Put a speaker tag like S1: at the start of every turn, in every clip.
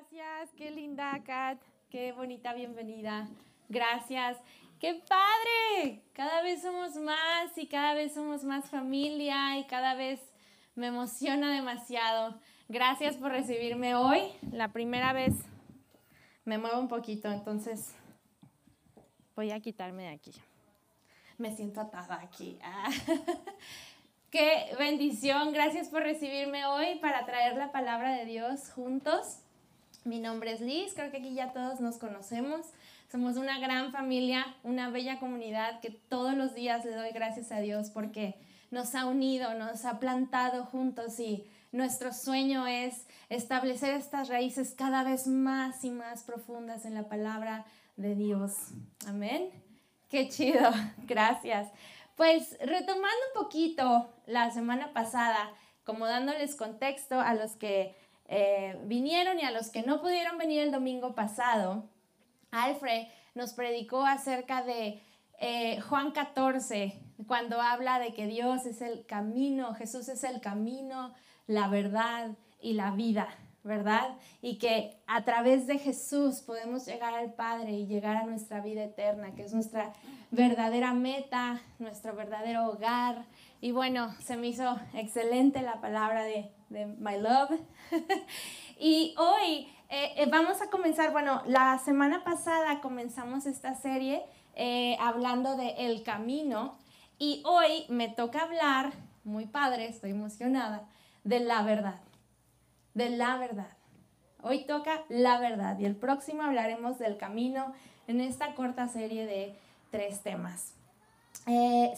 S1: Gracias, qué linda, Kat. Qué bonita bienvenida. Gracias. ¡Qué padre! Cada vez somos más y cada vez somos más familia y cada vez me emociona demasiado. Gracias por recibirme hoy. La primera vez me muevo un poquito, entonces voy a quitarme de aquí. Me siento atada aquí. Ah. Qué bendición. Gracias por recibirme hoy para traer la palabra de Dios juntos. Mi nombre es Liz, creo que aquí ya todos nos conocemos. Somos una gran familia, una bella comunidad que todos los días le doy gracias a Dios porque nos ha unido, nos ha plantado juntos y nuestro sueño es establecer estas raíces cada vez más y más profundas en la palabra de Dios. Amén. Qué chido, gracias. Pues retomando un poquito la semana pasada, como dándoles contexto a los que eh, vinieron y a los que no pudieron venir el domingo pasado, Alfred nos predicó acerca de eh, Juan 14, cuando habla de que Dios es el camino, Jesús es el camino, la verdad y la vida, ¿verdad? Y que a través de Jesús podemos llegar al Padre y llegar a nuestra vida eterna, que es nuestra verdadera meta, nuestro verdadero hogar. Y bueno, se me hizo excelente la palabra de, de My Love. y hoy eh, eh, vamos a comenzar, bueno, la semana pasada comenzamos esta serie eh, hablando de El Camino y hoy me toca hablar, muy padre, estoy emocionada, de la verdad, de la verdad. Hoy toca la verdad y el próximo hablaremos del camino en esta corta serie de tres temas.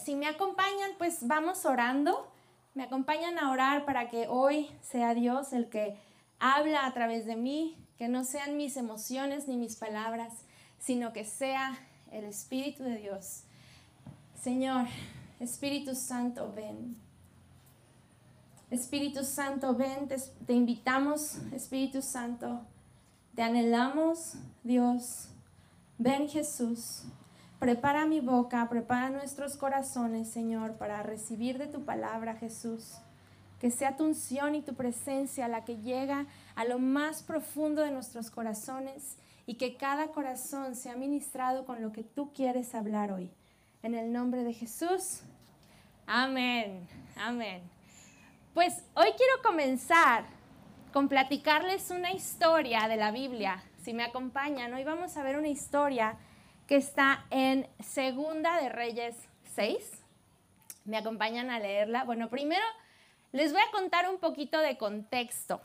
S1: Si me acompañan, pues vamos orando me acompañan a orar para que hoy sea Dios el que habla a través de mí, que no sean mis emociones ni mis palabras, sino que sea el Espíritu de Dios. Señor, Espíritu Santo, ven. Espíritu Santo, ven, te, te invitamos, Espíritu Santo, te anhelamos, Dios. Ven Jesús, Prepara mi boca, prepara nuestros corazones, Señor, para recibir de tu palabra, Jesús. Que sea tu unción y tu presencia la que llega a lo más profundo de nuestros corazones y que cada corazón sea ministrado con lo que tú quieres hablar hoy. En el nombre de Jesús. Amén. Amén. Pues hoy quiero comenzar con platicarles una historia de la Biblia. Si me acompañan, hoy vamos a ver una historia que está en Segunda de Reyes 6. ¿Me acompañan a leerla? Bueno, primero les voy a contar un poquito de contexto.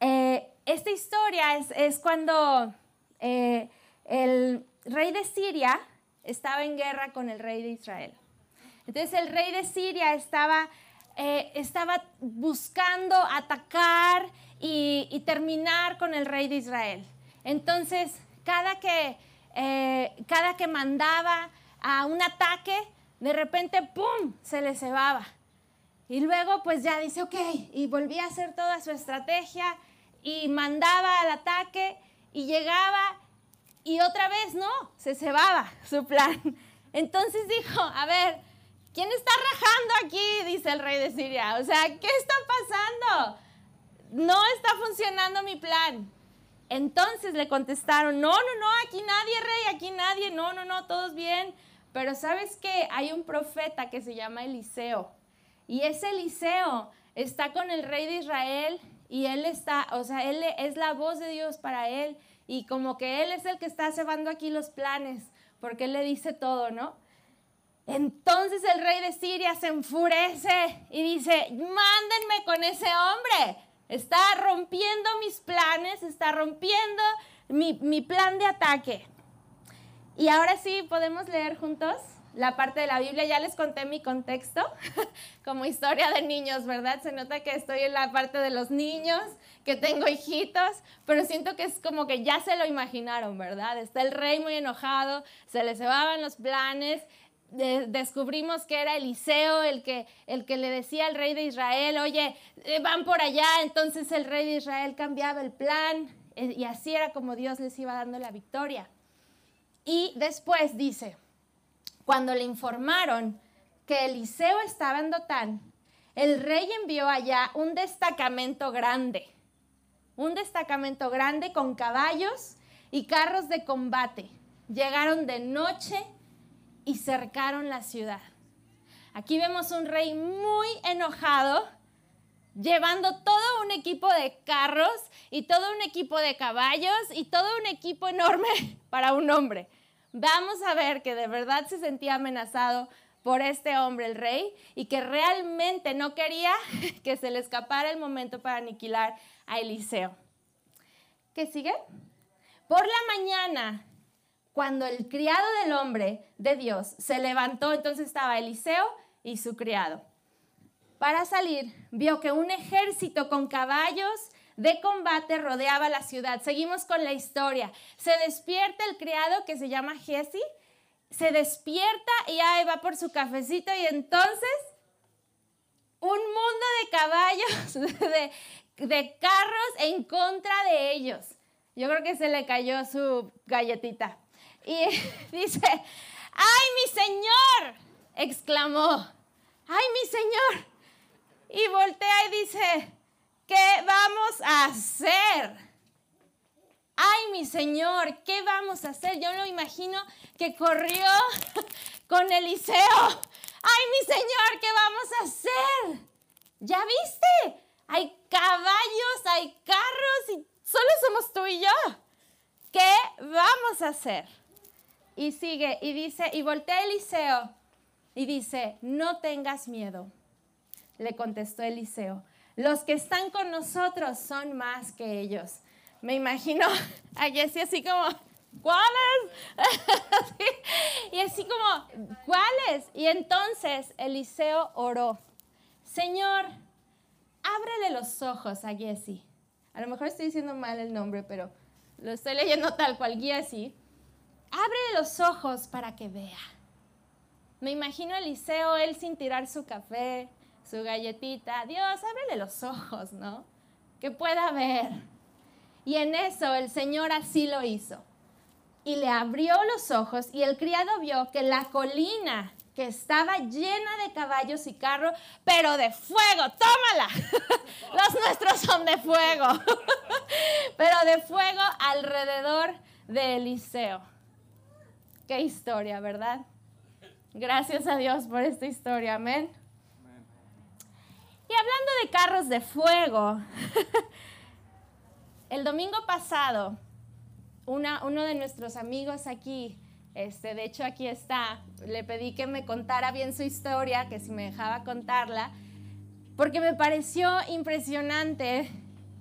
S1: Eh, esta historia es, cuando eh, el rey de Siria estaba en guerra con el rey de Israel. Entonces el rey de Siria estaba, eh, estaba buscando atacar y, y terminar con el rey de Israel. Entonces, cada que eh, cada que mandaba a un ataque, de repente, ¡pum!, se le cebaba. Y luego pues ya dice, ok, y volvía a hacer toda su estrategia y mandaba al ataque y llegaba y otra vez no, se cebaba su plan. Entonces dijo, a ver, ¿quién está rajando aquí? Dice el rey de Siria. O sea, ¿qué está pasando? No está funcionando mi plan. Entonces le contestaron, no, no, no, aquí nadie, rey, aquí nadie, no, no, no, todos bien. Pero sabes que hay un profeta que se llama Eliseo. Y ese Eliseo está con el rey de Israel y él está, o sea, él es la voz de Dios para él. Y como que él es el que está cebando aquí los planes, porque él le dice todo, ¿no? Entonces el rey de Siria se enfurece y dice, mándenme con ese hombre. Está rompiendo mis planes, está rompiendo mi, plan de ataque. Y ahora sí, podemos leer juntos la parte de la Biblia. Ya les conté mi contexto como historia de niños, ¿verdad? Se nota que estoy en la parte de los niños, que tengo hijitos, pero siento que es como que ya se lo imaginaron, ¿verdad? Está el rey muy enojado, se le cebaban los planes descubrimos que era Eliseo el que, el que le decía al rey de Israel, oye, eh, van por allá, entonces el rey de Israel cambiaba el plan eh, y así era como Dios les iba dando la victoria. Y después dice, cuando le informaron que Eliseo estaba en Dotán, el rey envió allá un destacamento grande. un destacamento grande con caballos y carros de combate. Llegaron de noche y cercaron la ciudad. Aquí vemos un rey muy enojado, llevando todo un equipo de carros y todo un equipo de caballos y todo un equipo enorme para un hombre. Vamos a ver que de verdad se sentía amenazado por este hombre, el rey, y que realmente no quería que se le escapara el momento para aniquilar a Eliseo. ¿Qué sigue? Por la mañana, cuando el criado del hombre de Dios se levantó, entonces estaba Eliseo y su criado. Para salir, vio que un ejército con caballos de combate rodeaba la ciudad. Seguimos con la historia. Se despierta el criado que se llama Jesse se despierta y ahí va por su cafecito y entonces un mundo de caballos, de, carros en contra de ellos. Yo creo que se le cayó su galletita. Y dice, ¡ay, mi señor! exclamó, ¡ay, mi señor! Y voltea y dice, ¿qué vamos a hacer? ay mi Señor, ¿qué vamos a hacer? Yo lo imagino que corrió con Eliseo. Ay mi Señor, ¿qué vamos a hacer? ¿Ya viste? Hay caballos, hay carros y solo somos tú y yo. ¿Qué vamos a hacer? Y sigue y dice, y voltea Eliseo y dice, no tengas miedo. Le contestó Eliseo, los que están con nosotros son más que ellos me imagino a Jessie así como, ¿cuáles? y así como, ¿cuáles? Y entonces Eliseo oró, Señor, ábrele los ojos a Jessie. A lo mejor estoy diciendo mal el nombre, pero lo estoy leyendo tal cual, Jessie. Ábrele los ojos para que vea. Me imagino Eliseo, él sin tirar su café, su galletita. Dios, ábrele los ojos, ¿no? Que pueda ver. Y en eso el Señor así lo hizo. Y le abrió los ojos y el criado vio que la colina que estaba llena de caballos y carros, pero de fuego, tómala. Los nuestros son de fuego, pero de fuego alrededor de Eliseo. Qué historia, ¿verdad? Gracias a Dios por esta historia, amén. Y hablando de carros de fuego, el domingo pasado, uno de nuestros amigos aquí, este, de hecho aquí está, le pedí que me contara bien su historia, que si me dejaba contarla, porque me pareció impresionante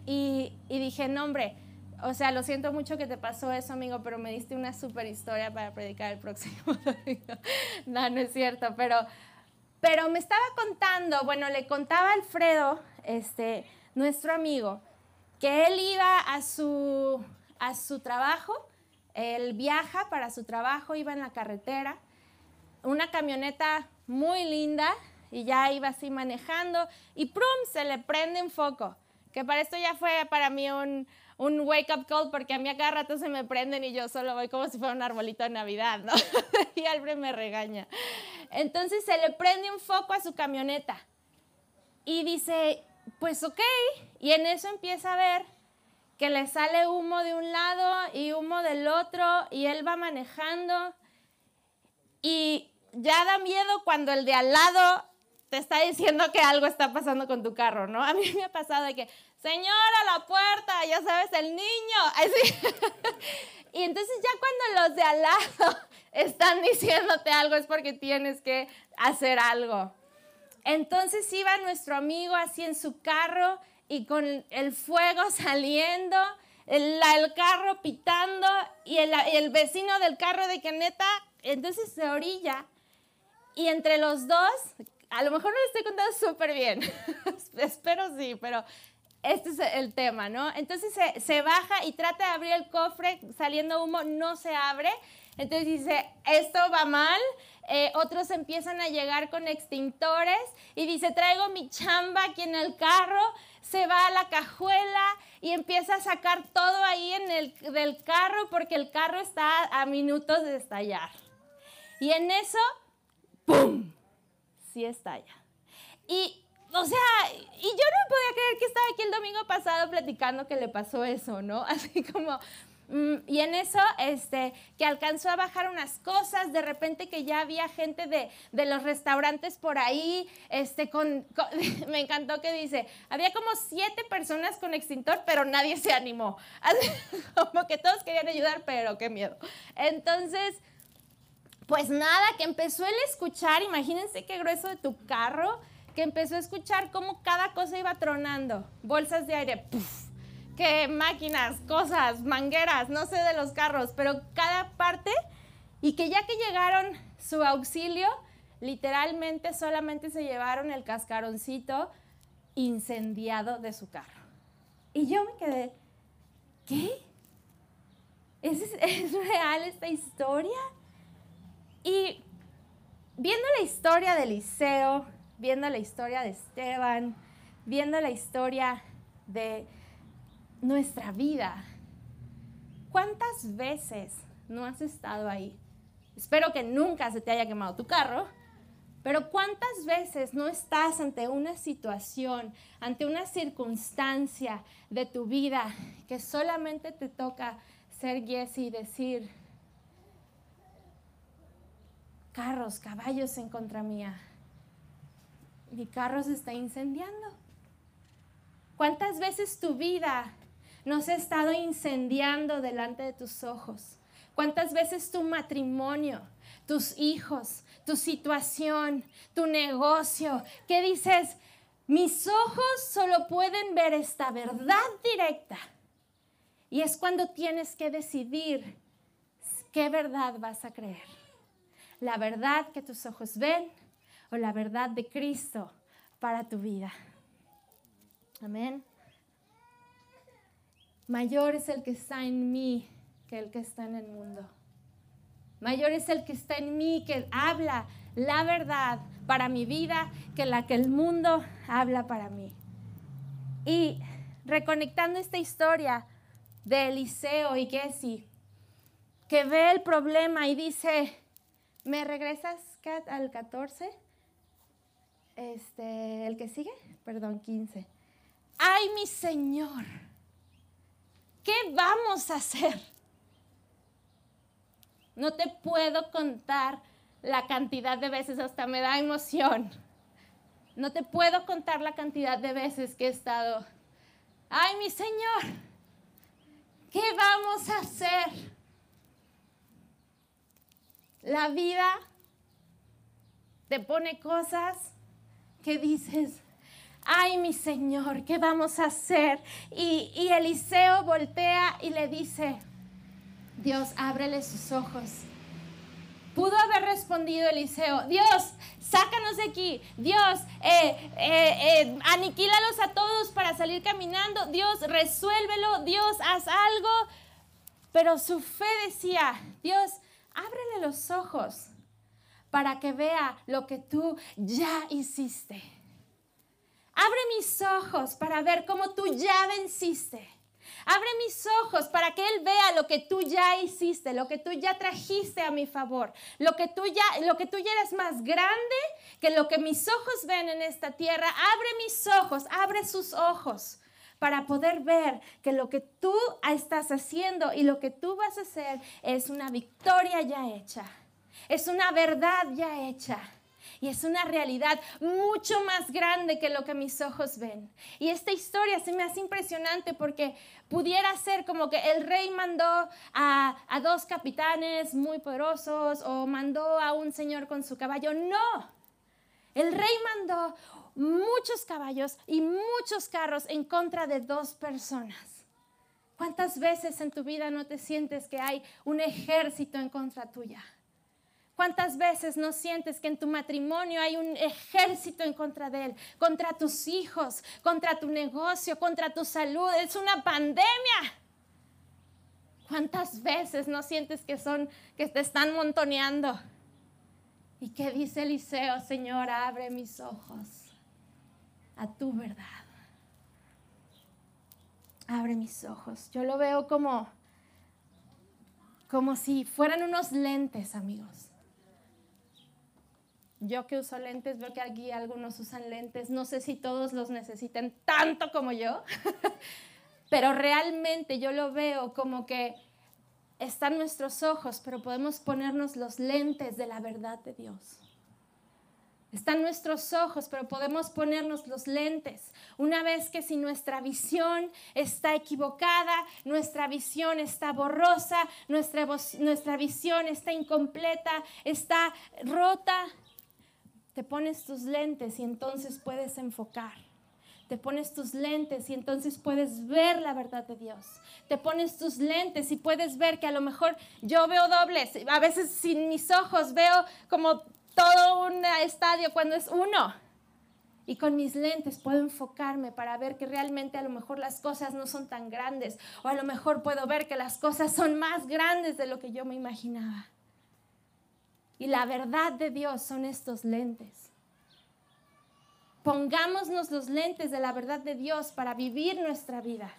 S1: y, dije, no hombre, o sea, lo siento mucho que te pasó eso, amigo, pero me diste una super historia para predicar el próximo domingo. no, no es cierto, pero, pero me estaba contando, bueno, le contaba Alfredo, este, nuestro amigo, que él iba a su, a su trabajo, él viaja para su trabajo, iba en la carretera, una camioneta muy linda y ya iba así manejando y ¡prum! se le prende un foco, que para esto ya fue para mí un, un wake up call porque a mí a cada rato se me prenden y yo solo voy como si fuera un arbolito de Navidad, ¿no? y Alfred me regaña. Entonces se le prende un foco a su camioneta y dice, pues ok, y en eso empieza a ver que le sale humo de un lado y humo del otro y él va manejando y ya da miedo cuando el de al lado te está diciendo que algo está pasando con tu carro, ¿no? A mí me ha pasado de que, señora, la puerta, ya sabes, el niño. Así. y entonces ya cuando los de al lado están diciéndote algo es porque tienes que hacer algo. Entonces iba nuestro amigo así en su carro y con el fuego saliendo, el, carro pitando y el, vecino del carro de Caneta, entonces se orilla y entre los dos, a lo mejor no le estoy contando súper bien, espero sí, pero este es el tema, ¿no? Entonces se, se, baja y trata de abrir el cofre saliendo humo, no se abre. Entonces dice, esto va mal, eh, otros empiezan a llegar con extintores y dice, traigo mi chamba aquí en el carro, se va a la cajuela y empieza a sacar todo ahí en el del carro porque el carro está a minutos de estallar. Y en eso, ¡pum! Sí estalla. Y o sea, y yo no podía creer que estaba aquí el domingo pasado platicando que le pasó eso, ¿no? Así como, mm, y en eso, este, que alcanzó a bajar unas cosas, de repente que ya había gente de, de los restaurantes por ahí, este, con, me encantó que dice, había como siete personas con extintor, pero nadie se animó. Así, como que todos querían ayudar, pero qué miedo. Entonces, pues nada, que empezó a escuchar, imagínense qué grueso de tu carro, que empezó a escuchar cómo cada cosa iba tronando, bolsas de aire, puff, que máquinas, cosas, mangueras, no sé de los carros, pero cada parte, y que ya que llegaron su auxilio, literalmente solamente se llevaron el cascaroncito incendiado de su carro. Y yo me quedé, ¿qué? ¿Es, es real esta historia? Y viendo la historia de Eliseo, viendo la historia de Esteban, viendo la historia de nuestra vida, ¿cuántas veces no has estado ahí? Espero que nunca se te haya quemado tu carro, pero ¿cuántas veces no estás ante una situación, ante una circunstancia de tu vida que solamente te toca ser Jesse y decir, carros, caballos en contra mía. Mi carro se está incendiando. ¿Cuántas veces tu vida no se ha estado incendiando delante de tus ojos? ¿Cuántas veces tu matrimonio, tus hijos, tu situación, tu negocio, que dices, mis ojos solo pueden ver esta verdad directa? Y es cuando tienes que decidir qué verdad vas a creer la verdad que tus ojos ven o la verdad de Cristo para tu vida. Amén. Mayor es el que está en mí que el que está en el mundo. Mayor es el que está en mí que habla la verdad para mi vida que la que el mundo habla para mí. Y reconectando esta historia de Eliseo y Gessi, que ve el problema y dice, ¿Me regresas, al 14? Este, el que sigue, perdón, 15. Ay, mi Señor, ¿qué vamos a hacer? No te puedo contar la cantidad de veces, hasta me da emoción. No te puedo contar la cantidad de veces que he estado. Ay, mi Señor, ¿qué vamos a hacer? La vida te pone cosas que dices, ay mi Señor, ¿qué vamos a hacer? Y, y, Eliseo voltea y le dice, Dios, ábrele sus ojos. Pudo haber respondido Eliseo, Dios, sácanos de aquí, Dios, eh, eh, eh, aniquílalos a todos para salir caminando, Dios, resuélvelo, Dios, haz algo. Pero su fe decía, Dios, ábrele los ojos para que vea lo que tú ya hiciste. Abre mis ojos para ver cómo tú ya venciste. Abre mis ojos para que Él vea lo que tú ya hiciste, lo que tú ya trajiste a mi favor, lo que tú ya, lo que tú ya eres más grande que lo que mis ojos ven en esta tierra. Abre mis ojos, abre sus ojos para poder ver que lo que tú estás haciendo y lo que tú vas a hacer es una victoria ya hecha, es una verdad ya hecha. Y es una realidad mucho más grande que lo que mis ojos ven. Y esta historia se me hace impresionante porque pudiera ser como que el rey mandó a, dos capitanes muy poderosos o mandó a un señor con su caballo. No, el rey mandó muchos caballos y muchos carros en contra de dos personas. ¿Cuántas veces en tu vida no te sientes que hay un ejército en contra tuya? ¿Cuántas veces no sientes que en tu matrimonio hay un ejército en contra de él? Contra tus hijos, contra tu negocio, contra tu salud. Es una pandemia. ¿Cuántas veces no sientes que son que te están montoneando? ¿Y qué dice Eliseo? Señor, abre mis ojos a tu verdad. Abre mis ojos. Yo lo veo como, como si fueran unos lentes, amigos. Yo que uso lentes, veo que aquí algunos usan lentes. No sé si todos los necesitan tanto como yo, pero realmente yo lo veo como que están nuestros ojos, pero podemos ponernos los lentes de la verdad de Dios. Están nuestros ojos, pero podemos ponernos los lentes. Una vez que si nuestra visión está equivocada, nuestra visión está borrosa, nuestra, nuestra visión está incompleta, está rota, te pones tus lentes y entonces puedes enfocar. Te pones tus lentes y entonces puedes ver la verdad de Dios. Te pones tus lentes y puedes ver que a lo mejor yo veo dobles. A veces sin mis ojos veo como todo un estadio cuando es uno. Y con mis lentes puedo enfocarme para ver que realmente a lo mejor las cosas no son tan grandes. O a lo mejor puedo ver que las cosas son más grandes de lo que yo me imaginaba. Y la verdad de Dios son estos lentes. Pongámonos los lentes de la verdad de Dios para vivir nuestra vida.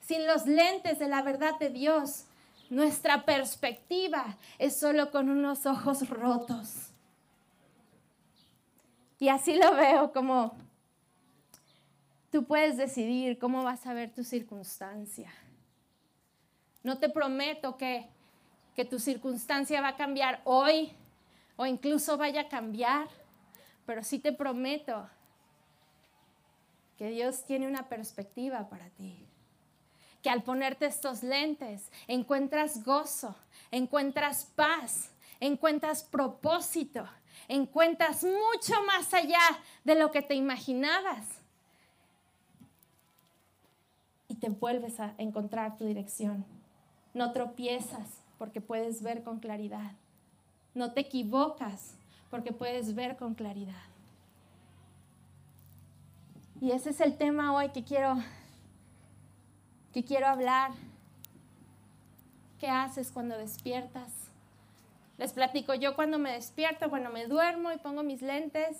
S1: Sin los lentes de la verdad de Dios, nuestra perspectiva es solo con unos ojos rotos. Y así lo veo como tú puedes decidir cómo vas a ver tu circunstancia. No te prometo que, que tu circunstancia va a cambiar hoy o incluso vaya a cambiar, pero sí te prometo que Dios tiene una perspectiva para ti. Que al ponerte estos lentes encuentras gozo, encuentras paz, encuentras propósito, encuentras mucho más allá de lo que te imaginabas. Y te vuelves a encontrar tu dirección. No tropiezas porque puedes ver con claridad. No te equivocas porque puedes ver con claridad. Y ese es el tema hoy que quiero que quiero hablar. ¿Qué haces cuando despiertas? Les platico, yo cuando me despierto, bueno, me duermo y pongo mis lentes,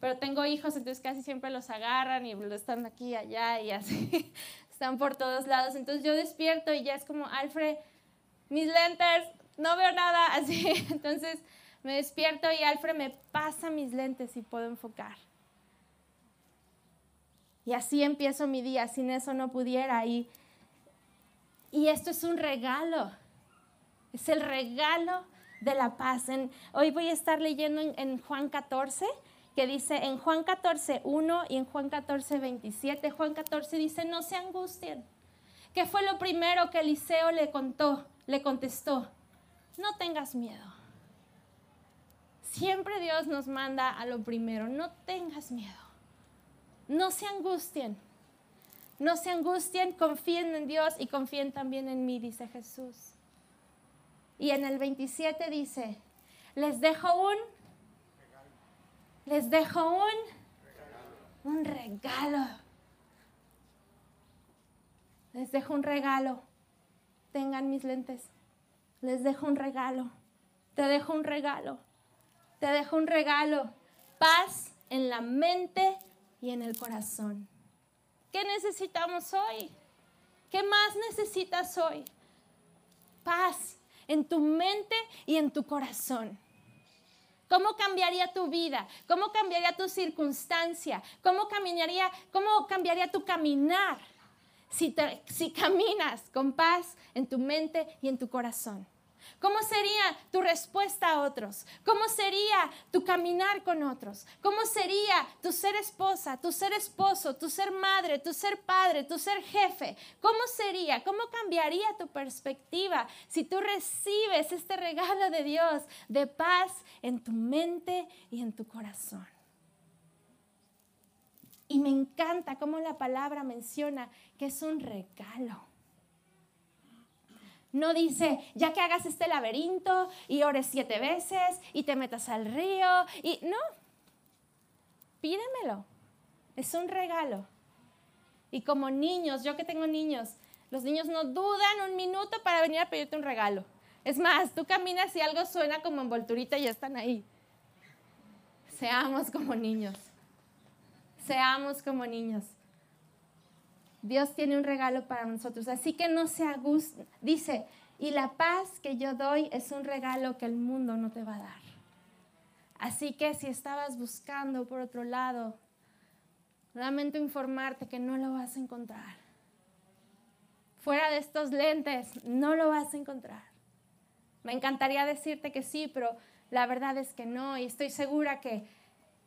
S1: pero tengo hijos, entonces casi siempre los agarran y están aquí, allá y así, están por todos lados. Entonces yo despierto y ya es como, Alfred, mis lentes, no veo nada, así. Entonces me despierto y Alfred me pasa mis lentes y puedo enfocar. Y así empiezo mi día, sin eso no pudiera. Y, y esto es un regalo, es el regalo de la paz. hoy voy a estar leyendo en, Juan 14, que dice en Juan 14, 1 y en Juan 14, 27. Juan 14 dice, no se angustien. ¿Qué fue lo primero que Eliseo le contó? Le contestó, no tengas miedo. Siempre Dios nos manda a lo primero, no tengas miedo. No se angustien. No se angustien, confíen en Dios y confíen también en mí, dice Jesús. Y en el 27 dice, les dejo un, les dejo un, un regalo. Les dejo un regalo. Tengan mis lentes. Les dejo un regalo. Te dejo un regalo. Te dejo un regalo. Paz en la mente y en el corazón. ¿Qué necesitamos hoy? ¿Qué más necesitas hoy? Paz en tu mente y en tu corazón. ¿Cómo cambiaría tu vida? ¿Cómo cambiaría tu circunstancia? ¿Cómo cambiaría, cómo cambiaría tu caminar si, si caminas con paz en tu mente y en tu corazón? ¿Cómo sería tu respuesta a otros? ¿Cómo sería tu caminar con otros? ¿Cómo sería tu ser esposa, tu ser esposo, tu ser madre, tu ser padre, tu ser jefe? ¿Cómo sería? ¿Cómo cambiaría tu perspectiva si tú recibes este regalo de Dios de paz en tu mente y en tu corazón? Y me encanta cómo la palabra menciona que es un regalo. No dice, ya que hagas este laberinto y ores siete veces y te metas al río y no, pídemelo. Es un regalo. Y como niños, yo que tengo niños, los niños no dudan un minuto para venir a pedirte un regalo. Es más, tú caminas y algo suena como envolturita y ya están ahí. Seamos como niños. Seamos como niños. Dios tiene un regalo para nosotros. Así que no se gusto. Dice, y la paz que yo doy es un regalo que el mundo no te va a dar. Así que si estabas buscando por otro lado, lamento informarte que no lo vas a encontrar. Fuera de estos lentes, no lo vas a encontrar. Me encantaría decirte que sí, pero la verdad es que no. Y estoy segura que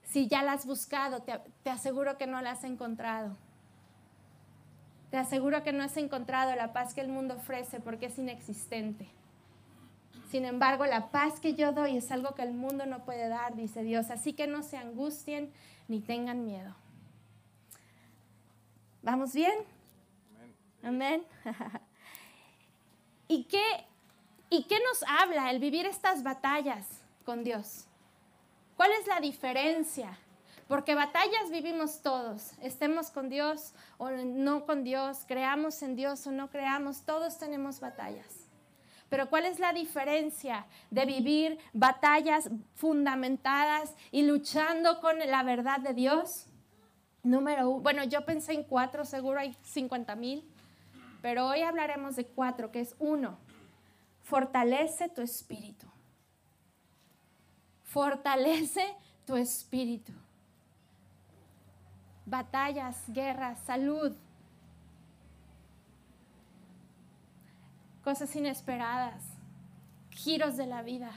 S1: si ya la has buscado, te, te aseguro que no la has encontrado. Te aseguro que no has encontrado la paz que el mundo ofrece porque es inexistente. Sin embargo, la paz que yo doy es algo que el mundo no puede dar, dice Dios. Así que no se angustien ni tengan miedo. ¿Vamos bien? Amén. ¿Y qué, ¿Y qué nos habla el vivir estas batallas con Dios? ¿Cuál es la diferencia? Porque batallas vivimos todos, estemos con Dios o no con Dios, creamos en Dios o no creamos, todos tenemos batallas. Pero ¿cuál es la diferencia de vivir batallas fundamentadas y luchando con la verdad de Dios? Número uno, bueno, yo pensé en cuatro, seguro hay 50 mil, pero hoy hablaremos de cuatro, que es uno, fortalece tu espíritu. Fortalece tu espíritu batallas, guerras, salud, cosas inesperadas, giros de la vida,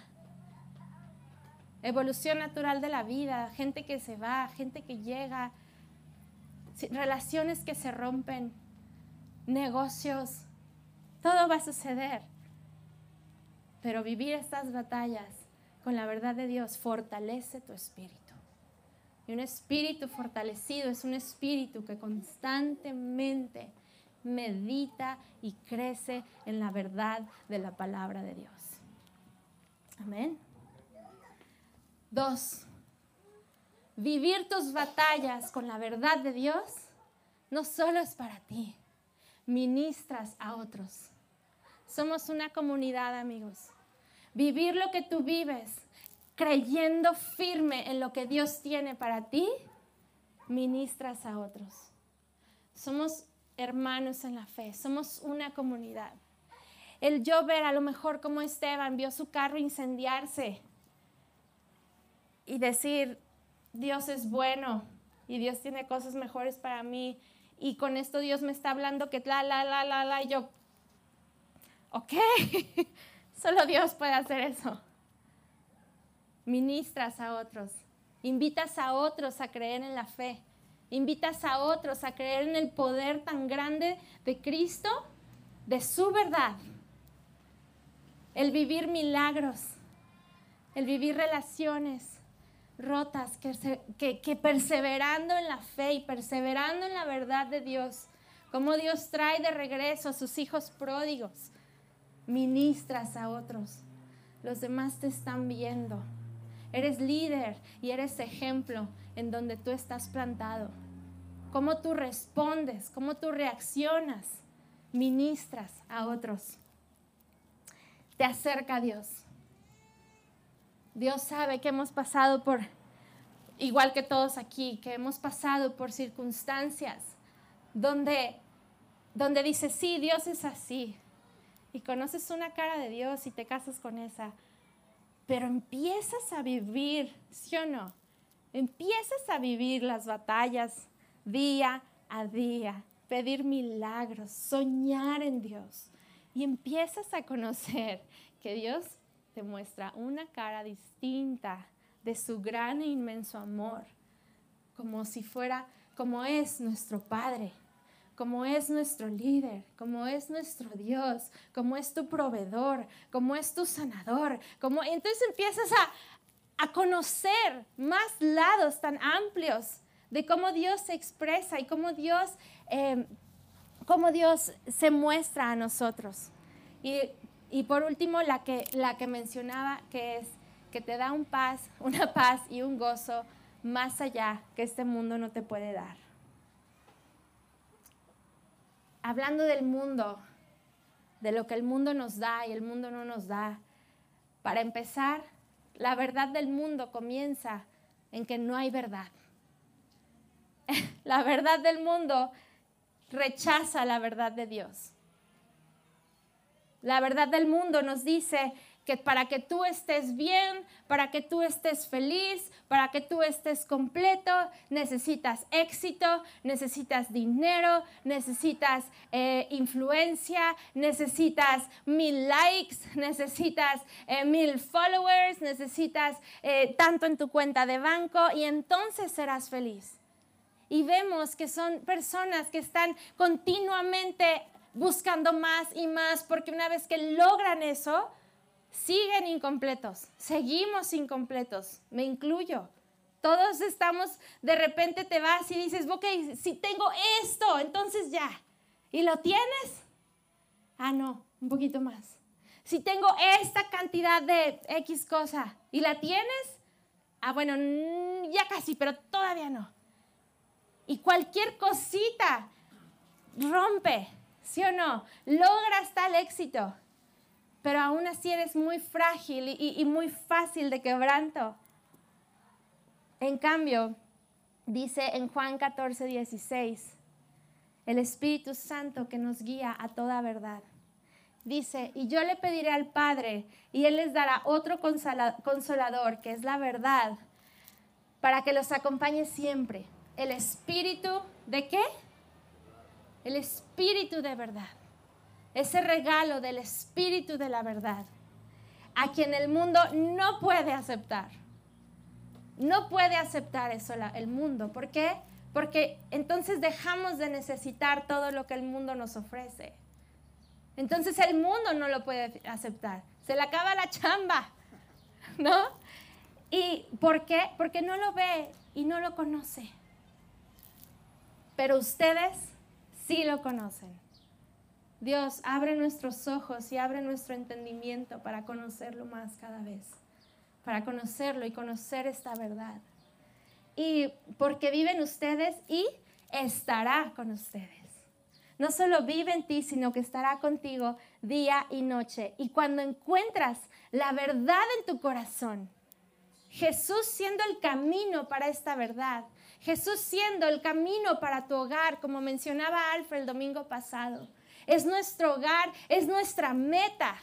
S1: evolución natural de la vida, gente que se va, gente que llega, relaciones que se rompen, negocios, todo va a suceder. Pero vivir estas batallas con la verdad de Dios fortalece tu espíritu. Y un espíritu fortalecido es un espíritu que constantemente medita y crece en la verdad de la palabra de Dios. Amén. Dos, vivir tus batallas con la verdad de Dios no solo es para ti, ministras a otros. Somos una comunidad, amigos. Vivir lo que tú vives creyendo firme en lo que Dios tiene para ti, ministras a otros. Somos hermanos en la fe, somos una comunidad. El yo ver a lo mejor como Esteban vio su carro incendiarse y decir, Dios es bueno y Dios tiene cosas mejores para mí y con esto Dios me está hablando que la, la, la, la, la, y yo, ok, solo Dios puede hacer eso ministras a otros, invitas a otros a creer en la fe, invitas a otros a creer en el poder tan grande de Cristo, de su verdad, el vivir milagros, el vivir relaciones rotas, que, perseverando en la fe y perseverando en la verdad de Dios, como Dios trae de regreso a sus hijos pródigos, ministras a otros. Los demás te están viendo. Eres líder y eres ejemplo en donde tú estás plantado. Cómo tú respondes, cómo tú reaccionas, ministras a otros. Te acerca a Dios. Dios sabe que hemos pasado por, igual que todos aquí, que hemos pasado por circunstancias donde, donde dices, sí, Dios es así. Y conoces una cara de Dios y te casas con esa pero empiezas a vivir, ¿sí o no? Empiezas a vivir las batallas día a día, pedir milagros, soñar en Dios y empiezas a conocer que Dios te muestra una cara distinta de su gran e inmenso amor, como si fuera, como es nuestro Padre como es nuestro líder, como es nuestro Dios, como es tu proveedor, como es tu sanador, como entonces empiezas a, a conocer más lados tan amplios de cómo Dios se expresa y cómo Dios, em, cómo Dios se muestra a nosotros. Y, y, por último, la que, la que mencionaba, que es que te da un paz, una paz y un gozo más allá que este mundo no te puede dar hablando del mundo, de lo que el mundo nos da y el mundo no nos da. Para empezar, la verdad del mundo comienza en que no hay verdad. La verdad del mundo rechaza la verdad de Dios. La verdad del mundo nos dice que para que tú estés bien, para que tú estés feliz, para que tú estés completo, necesitas éxito, necesitas dinero, necesitas eh, influencia, necesitas mil likes, necesitas eh, mil followers, necesitas eh, tanto en tu cuenta de banco y entonces serás feliz. Y vemos que son personas que están continuamente buscando más y más porque una vez que logran eso, siguen incompletos, seguimos incompletos, me incluyo. Todos estamos, de repente te vas y dices, ok, si tengo esto, entonces ya. ¿Y lo tienes? Ah, no, un poquito más. Si tengo esta cantidad de X cosa y la tienes, ah, bueno, ya casi, pero todavía no. Y cualquier cosita rompe, ¿sí o no? Logras tal éxito pero aún así eres muy frágil y, muy fácil de quebranto. En cambio, dice en Juan 14, 16, el Espíritu Santo que nos guía a toda verdad. Dice, y yo le pediré al Padre, y Él les dará otro consolador, que es la verdad, para que los acompañe siempre. El Espíritu de qué? El Espíritu de verdad ese regalo del Espíritu de la verdad, a quien el mundo no puede aceptar. No puede aceptar eso el mundo. ¿Por qué? Porque entonces dejamos de necesitar todo lo que el mundo nos ofrece. Entonces el mundo no lo puede aceptar. Se le acaba la chamba, ¿no? ¿Y por qué? Porque no lo ve y no lo conoce. Pero ustedes sí lo conocen. Dios, abre nuestros ojos y abre nuestro entendimiento para conocerlo más cada vez, para conocerlo y conocer esta verdad. Y porque viven ustedes y estará con ustedes. No solo vive en ti, sino que estará contigo día y noche. Y cuando encuentras la verdad en tu corazón, Jesús siendo el camino para esta verdad, Jesús siendo el camino para tu hogar, como mencionaba Alfred el domingo pasado, es nuestro hogar, es nuestra meta.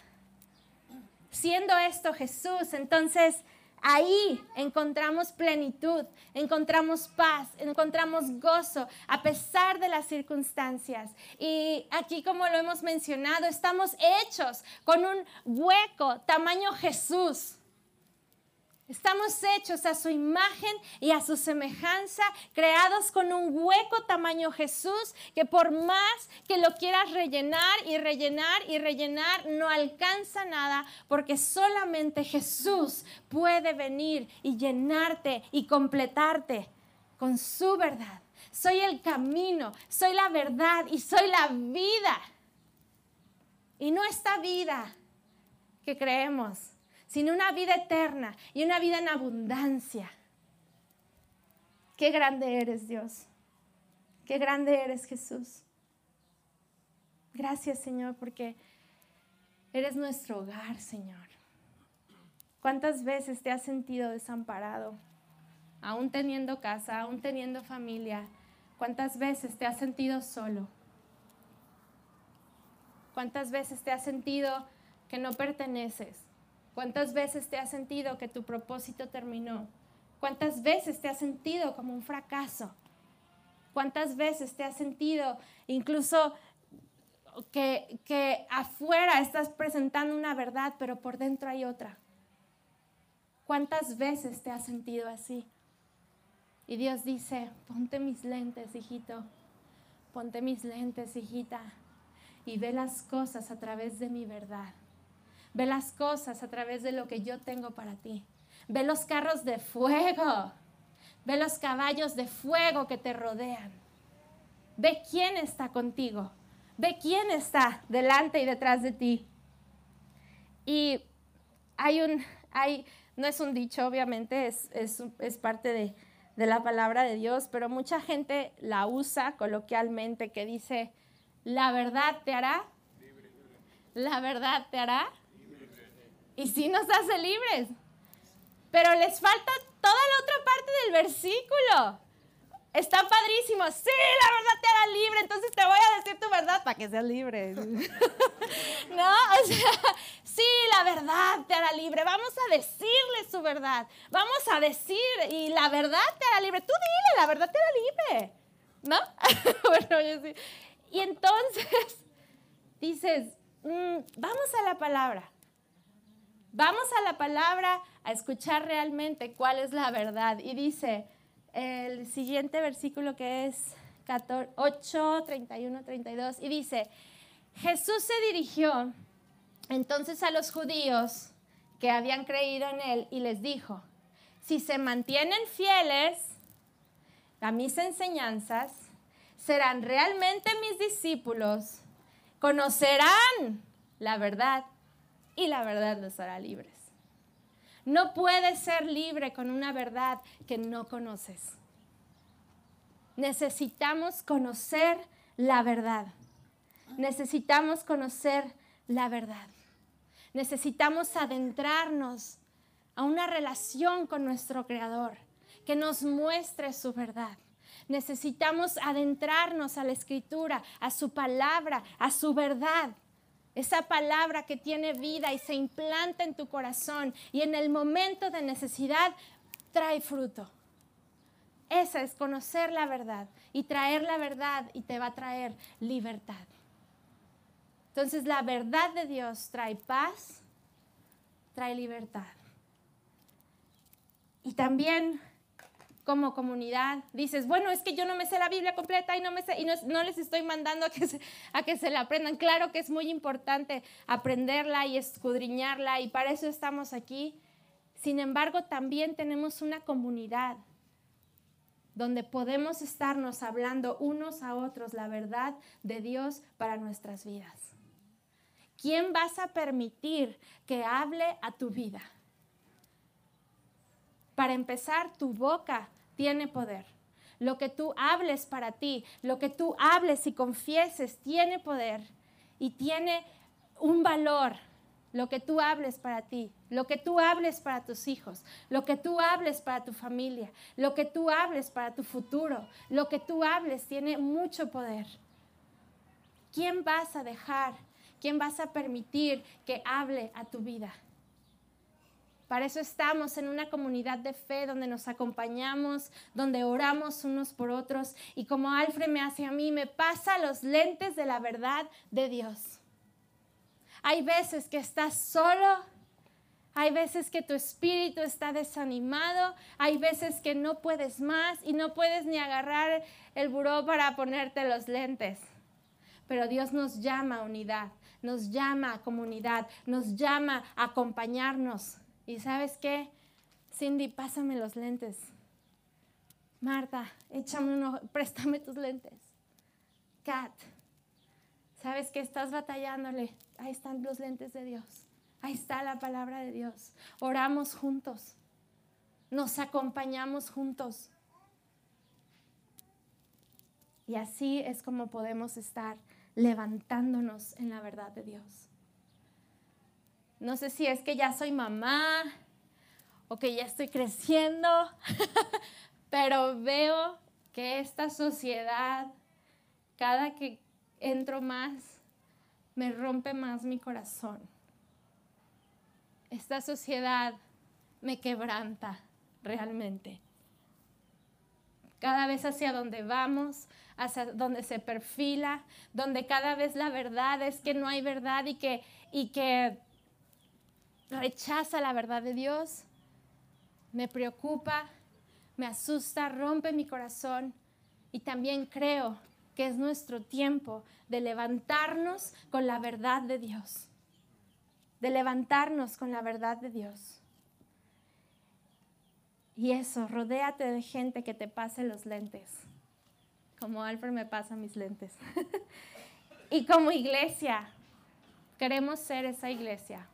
S1: Siendo esto Jesús, entonces ahí encontramos plenitud, encontramos paz, encontramos gozo a pesar de las circunstancias. Y aquí, como lo hemos mencionado, estamos hechos con un hueco tamaño Jesús. Estamos hechos a su imagen y a su semejanza, creados con un hueco tamaño Jesús, que por más que lo quieras rellenar y rellenar y rellenar, no alcanza nada, porque solamente Jesús puede venir y llenarte y completarte con su verdad. Soy el camino, soy la verdad y soy la vida. Y no esta vida que creemos sino una vida eterna y una vida en abundancia. Qué grande eres Dios. Qué grande eres Jesús. Gracias Señor porque eres nuestro hogar, Señor. ¿Cuántas veces te has sentido desamparado? Aún teniendo casa, aún teniendo familia. ¿Cuántas veces te has sentido solo? ¿Cuántas veces te has sentido que no perteneces? ¿Cuántas veces te has sentido que tu propósito terminó? ¿Cuántas veces te has sentido como un fracaso? ¿Cuántas veces te has sentido incluso que, que afuera estás presentando una verdad, pero por dentro hay otra? ¿Cuántas veces te has sentido así? Y Dios dice, ponte mis lentes, hijito, ponte mis lentes, hijita, y ve las cosas a través de mi verdad. Ve las cosas a través de lo que yo tengo para ti. Ve los carros de fuego. Ve los caballos de fuego que te rodean. Ve quién está contigo. Ve quién está delante y detrás de ti. Y hay un, hay, no es un dicho, obviamente, es, es, parte de, de la palabra de Dios, pero mucha gente la usa coloquialmente que dice, la verdad te hará, la verdad te hará y sí nos hace libres. Pero les falta toda la otra parte del versículo. Está padrísimo. Sí, la verdad te hará libre. Entonces te voy a decir tu verdad para que seas libre. no, o sea, sí, la verdad te hará libre. Vamos a decirle su verdad. Vamos a decir, y la verdad te hará libre. Tú dile, la verdad te hará libre. ¿No? bueno, yo sí. Y entonces dices, mm, vamos a la palabra. Vamos a la palabra a escuchar realmente cuál es la verdad. Y dice el siguiente versículo que es 8, 31, 32, y dice, Jesús se dirigió entonces a los judíos que habían creído en él y les dijo, si se mantienen fieles a mis enseñanzas, serán realmente mis discípulos, conocerán la verdad y la verdad los hará libres. No puedes ser libre con una verdad que no conoces. Necesitamos conocer la verdad. Necesitamos conocer la verdad. Necesitamos adentrarnos a una relación con nuestro Creador que nos muestre su verdad. Necesitamos adentrarnos a la escritura, a su palabra, a su verdad. Esa palabra que tiene vida y se implanta en tu corazón y en el momento de necesidad trae fruto. Esa es conocer la verdad y traer la verdad y te va a traer libertad. Entonces la verdad de Dios trae paz, trae libertad. Y también como comunidad dices, bueno, es que yo no me sé la Biblia completa y no, me sé, y no, les estoy mandando a que, se, a que se la aprendan. Claro que es muy importante aprenderla y escudriñarla y para eso estamos aquí. Sin embargo, también tenemos una comunidad donde podemos estarnos hablando unos a otros la verdad de Dios para nuestras vidas. ¿Quién vas a permitir que hable a tu vida? Para empezar, tu boca tiene poder. Lo que tú hables para ti, lo que tú hables y confieses tiene poder y tiene un valor. Lo que tú hables para ti, lo que tú hables para tus hijos, lo que tú hables para tu familia, lo que tú hables para tu futuro, lo que tú hables tiene mucho poder. ¿Quién vas a dejar? ¿Quién vas a permitir que hable a tu vida? Para eso estamos en una comunidad de fe donde nos acompañamos, donde oramos unos por otros y como Alfred me hace a mí, me pasa los lentes de la verdad de Dios. Hay veces que estás solo, hay veces que tu espíritu está desanimado, hay veces que no puedes más y no puedes ni agarrar el buró para ponerte los lentes. Pero Dios nos llama a unidad, nos llama a comunidad, nos llama a acompañarnos y sabes qué, Cindy, pásame los lentes. Marta, échame uno, préstame tus lentes. Kat, sabes que estás batallándole. Ahí están los lentes de Dios. Ahí está la palabra de Dios. Oramos juntos. Nos acompañamos juntos. Y así es como podemos estar levantándonos en la verdad de Dios. No sé si es que ya soy mamá o que ya estoy creciendo, pero veo que esta sociedad, cada que entro más, me rompe más mi corazón. Esta sociedad me quebranta realmente. Cada vez hacia donde vamos, hacia donde se perfila, donde cada vez la verdad es que no hay verdad y que, y que rechaza la verdad de Dios, me preocupa, me asusta, rompe mi corazón y también creo que es nuestro tiempo de levantarnos con la verdad de Dios, de levantarnos con la verdad de Dios. Y eso, rodéate de gente que te pase los lentes, como Alfred me pasa mis lentes. y como iglesia, queremos ser esa iglesia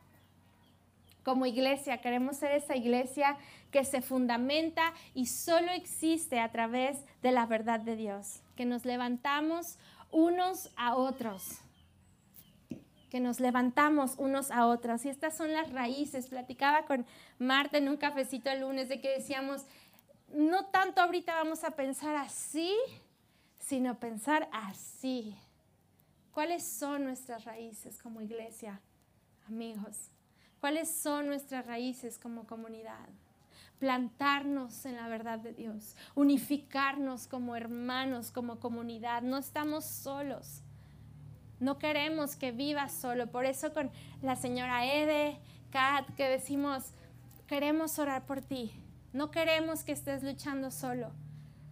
S1: como iglesia. Queremos ser esa iglesia que se fundamenta y solo existe a través de la verdad de Dios. Que nos levantamos unos a otros. Que nos levantamos unos a otros. Y estas son las raíces. Platicaba con Marta en un cafecito el lunes de que decíamos, no tanto ahorita vamos a pensar así, sino pensar así. ¿Cuáles son nuestras raíces como iglesia, amigos? ¿Cuáles son nuestras raíces como comunidad? plantarnos en la verdad de Dios, unificarnos como hermanos, como comunidad. No estamos solos. No queremos que vivas solo. Por eso con la señora Ede, Kat, que decimos, queremos orar por ti. No queremos que estés luchando solo.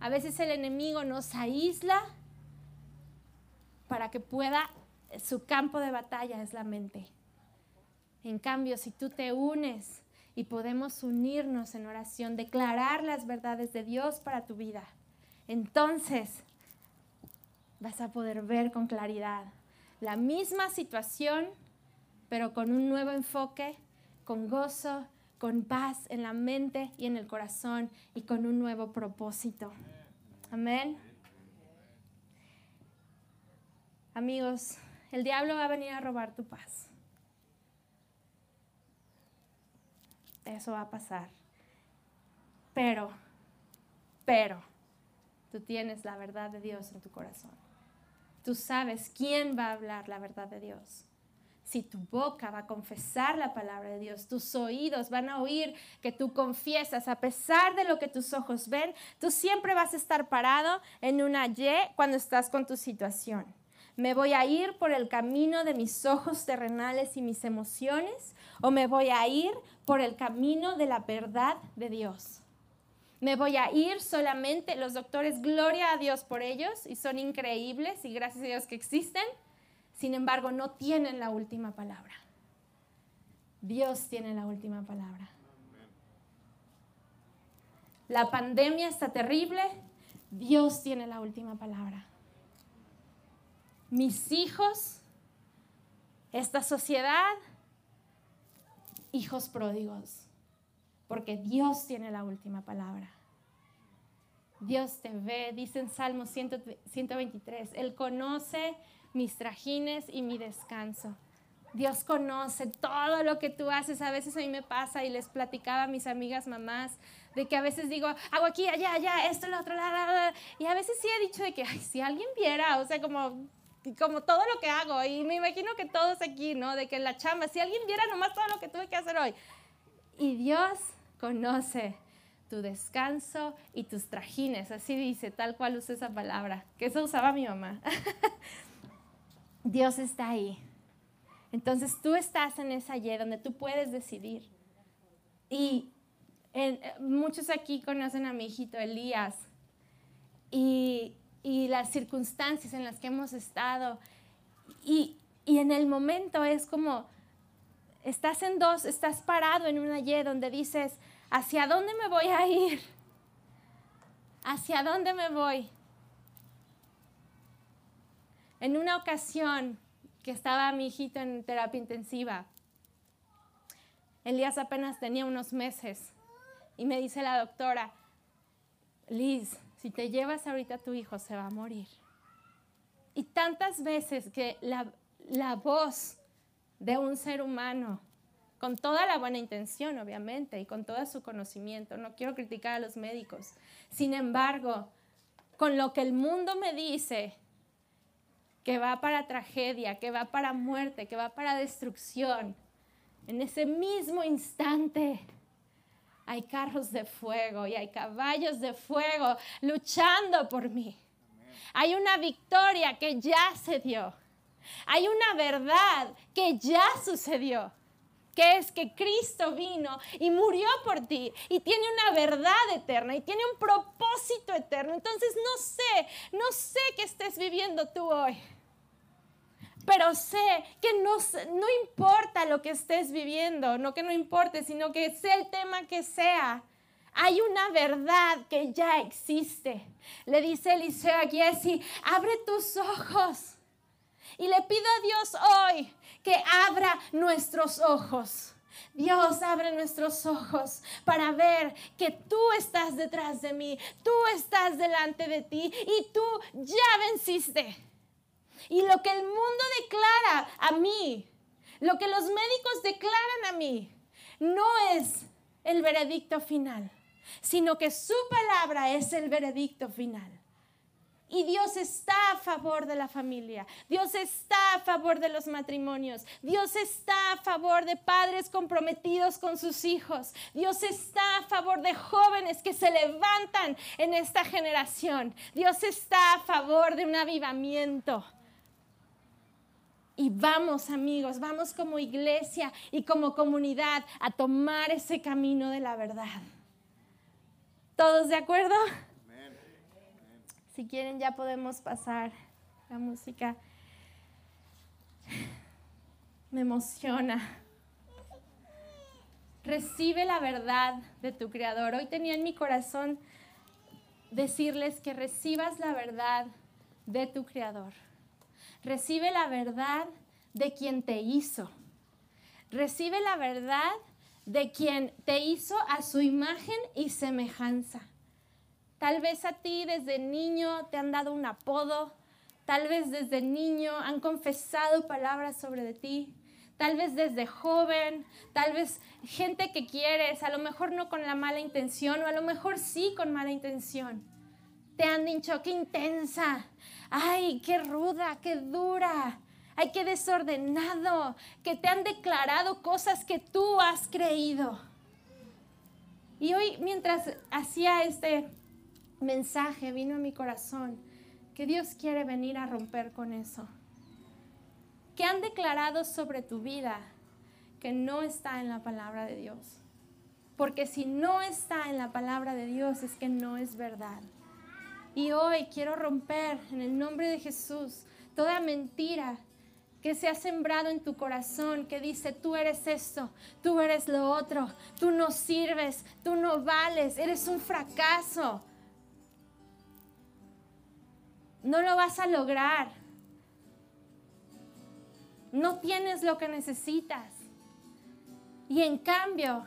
S1: A veces el enemigo nos aísla para que pueda, su campo de batalla es la mente. En cambio, si tú te unes y podemos unirnos en oración, declarar las verdades de Dios para tu vida. Entonces vas a poder ver con claridad la misma situación, pero con un nuevo enfoque, con gozo, con paz en la mente y en el corazón y con un nuevo propósito. Amén. Amigos, el diablo va a venir a robar tu paz. Eso va a pasar. Pero, pero, tú tienes la verdad de Dios en tu corazón. Tú sabes quién va a hablar la verdad de Dios. Si tu boca va a confesar la palabra de Dios, tus oídos van a oír que tú confiesas, a pesar de lo que tus ojos ven, tú siempre vas a estar parado en una Y cuando estás con tu situación. ¿Me voy a ir por el camino de mis ojos terrenales y mis emociones? ¿O me voy a ir por el camino de la verdad de Dios? Me voy a ir solamente, los doctores, gloria a Dios por ellos, y son increíbles y gracias a Dios que existen. Sin embargo, no tienen la última palabra. Dios tiene la última palabra. La pandemia está terrible, Dios tiene la última palabra mis hijos, esta sociedad, hijos pródigos, porque Dios tiene la última palabra. Dios te ve, dice en Salmo 123, Él conoce mis trajines y mi descanso. Dios conoce todo lo que tú haces. A veces a mí me pasa y les platicaba a mis amigas mamás de que a veces digo, hago aquí, allá, allá, esto, lo otro, la, y a veces sí he dicho de que, ay, si alguien viera, o sea, como como todo lo que hago. Y me imagino que todos aquí, ¿no? De que la chamba, si alguien viera nomás todo lo que tuve que hacer hoy. Y Dios conoce tu descanso y tus trajines. Así dice, tal cual usa esa palabra, que eso usaba mi mamá. Dios está ahí. Entonces tú estás en esa Y donde tú puedes decidir. Y muchos aquí conocen a mi hijito Elías. Y y las circunstancias en las que hemos estado. Y, en el momento es como, estás en dos, estás parado en una Y donde dices, ¿hacia dónde me voy a ir? ¿Hacia dónde me voy? En una ocasión que estaba mi hijito en terapia intensiva, Elías apenas tenía unos meses y me dice la doctora, Liz, si te llevas ahorita a tu hijo, se va a morir. Y tantas veces que la, la voz de un ser humano, con toda la buena intención, obviamente, y con todo su conocimiento, no quiero criticar a los médicos, sin embargo, con lo que el mundo me dice, que va para tragedia, que va para muerte, que va para destrucción, en ese mismo instante hay carros de fuego y hay caballos de fuego luchando por mí. Hay una victoria que ya se dio. Hay una verdad que ya sucedió que es que Cristo vino y murió por ti y tiene una verdad eterna y tiene un propósito eterno. Entonces no sé, no sé qué estés viviendo tú hoy pero sé que no, no importa lo que estés viviendo, no que no importe, sino que sea el tema que sea. Hay una verdad que ya existe. Le dice Eliseo a abre tus ojos. Y le pido a Dios hoy que abra nuestros ojos. Dios abre nuestros ojos para ver que tú estás detrás de mí, tú estás delante de ti y tú ya venciste. Y lo que el mundo declara a mí, lo que los médicos declaran a mí, no es el veredicto final, sino que su palabra es el veredicto final. Y Dios está a favor de la familia. Dios está a favor de los matrimonios. Dios está a favor de padres comprometidos con sus hijos. Dios está a favor de jóvenes que se levantan en esta generación. Dios está a favor de un avivamiento. Y vamos amigos, vamos como iglesia y como comunidad a tomar ese camino de la verdad. ¿Todos de acuerdo? Si quieren ya podemos pasar la música. Me emociona. Recibe la verdad de tu Creador. Hoy tenía en mi corazón decirles que recibas la verdad de tu Creador. Recibe la verdad de quien te hizo. Recibe la verdad de quien te hizo a su imagen y semejanza. Tal vez a ti desde niño te han dado un apodo, tal vez desde niño han confesado palabras sobre de ti, tal vez desde joven, tal vez gente que quieres, a lo mejor no con la mala intención o a lo mejor sí con mala intención. Te han dicho, qué intensa, ay, qué ruda, qué dura, ay, qué desordenado, que te han declarado cosas que tú has creído. Y hoy, mientras hacía este mensaje vino a mi corazón que Dios quiere venir a romper con eso. Que han declarado sobre tu vida que no está en la palabra de Dios. Porque si no está en la palabra de Dios es que no es verdad. Y hoy quiero romper en el nombre de Jesús toda mentira que se ha sembrado en tu corazón, que dice, tú eres esto, tú eres lo otro, tú no sirves, tú no vales, eres un fracaso no lo vas a lograr. No tienes lo que necesitas. Y en cambio,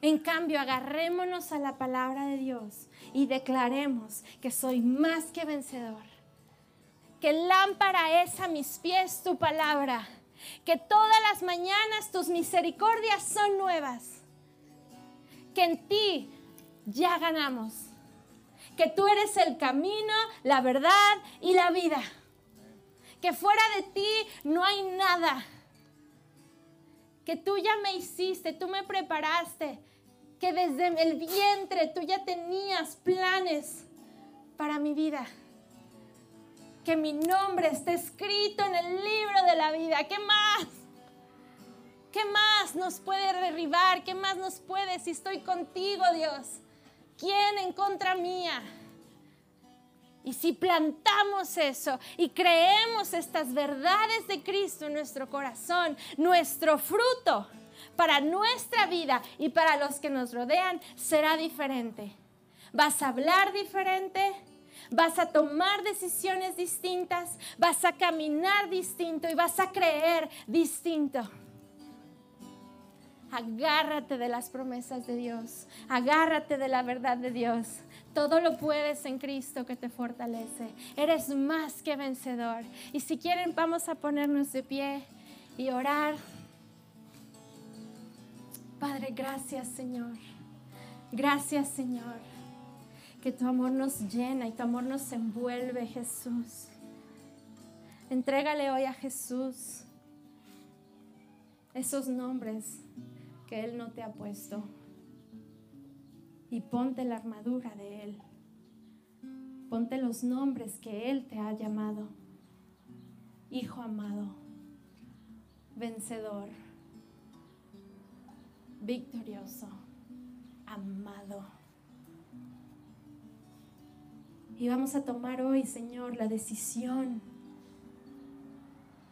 S1: en cambio, agarrémonos a la palabra de Dios y declaremos que soy más que vencedor. Que lámpara es a mis pies tu palabra. Que todas las mañanas tus misericordias son nuevas. Que en ti ya ganamos que tú eres el camino, la verdad y la vida. Que fuera de ti no hay nada. Que tú ya me hiciste, tú me preparaste. Que desde el vientre tú ya tenías planes para mi vida. Que mi nombre esté escrito en el libro de la vida. ¿Qué más? ¿Qué más nos puede derribar? ¿Qué más nos puede si estoy contigo, Dios? ¿Quién en contra mía? Y si plantamos eso y creemos estas verdades de Cristo en nuestro corazón, nuestro fruto para nuestra vida y para los que nos rodean será diferente. Vas a hablar diferente, vas a tomar decisiones distintas, vas a caminar distinto y vas a creer distinto. Agárrate de las promesas de Dios. Agárrate de la verdad de Dios. Todo lo puedes en Cristo que te fortalece. Eres más que vencedor. Y si quieren, vamos a ponernos de pie y orar. Padre, gracias Señor. Gracias Señor. Que tu amor nos llena y tu amor nos envuelve, Jesús. Entrégale hoy a Jesús esos nombres que Él no te ha puesto. Y ponte la armadura de Él. Ponte los nombres que Él te ha llamado. Hijo amado, vencedor, victorioso, amado. Y vamos a tomar hoy, Señor, la decisión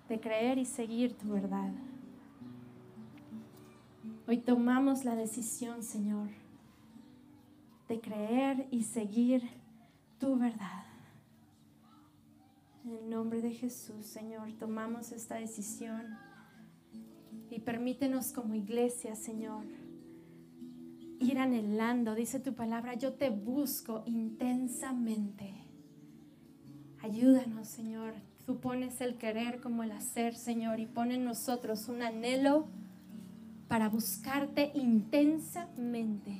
S1: de creer y seguir tu verdad. Hoy tomamos la decisión, Señor, de creer y seguir tu verdad. En el nombre de Jesús, Señor, tomamos esta decisión y permítenos como iglesia, Señor, ir anhelando. Dice tu palabra, yo te busco intensamente. Ayúdanos, Señor. Tú pones el querer como el hacer, Señor, y pone en nosotros un anhelo para buscarte intensamente.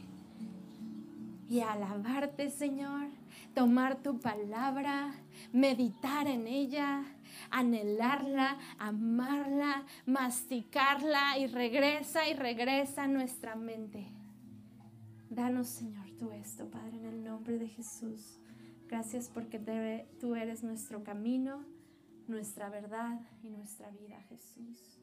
S1: Y alabarte, Señor, tomar tu palabra, meditar en ella, anhelarla, amarla, masticarla y regresa y regresa a nuestra mente. Danos, Señor, tú esto, Padre, en el nombre de Jesús. Gracias porque tú eres nuestro camino, nuestra verdad y nuestra vida, Jesús.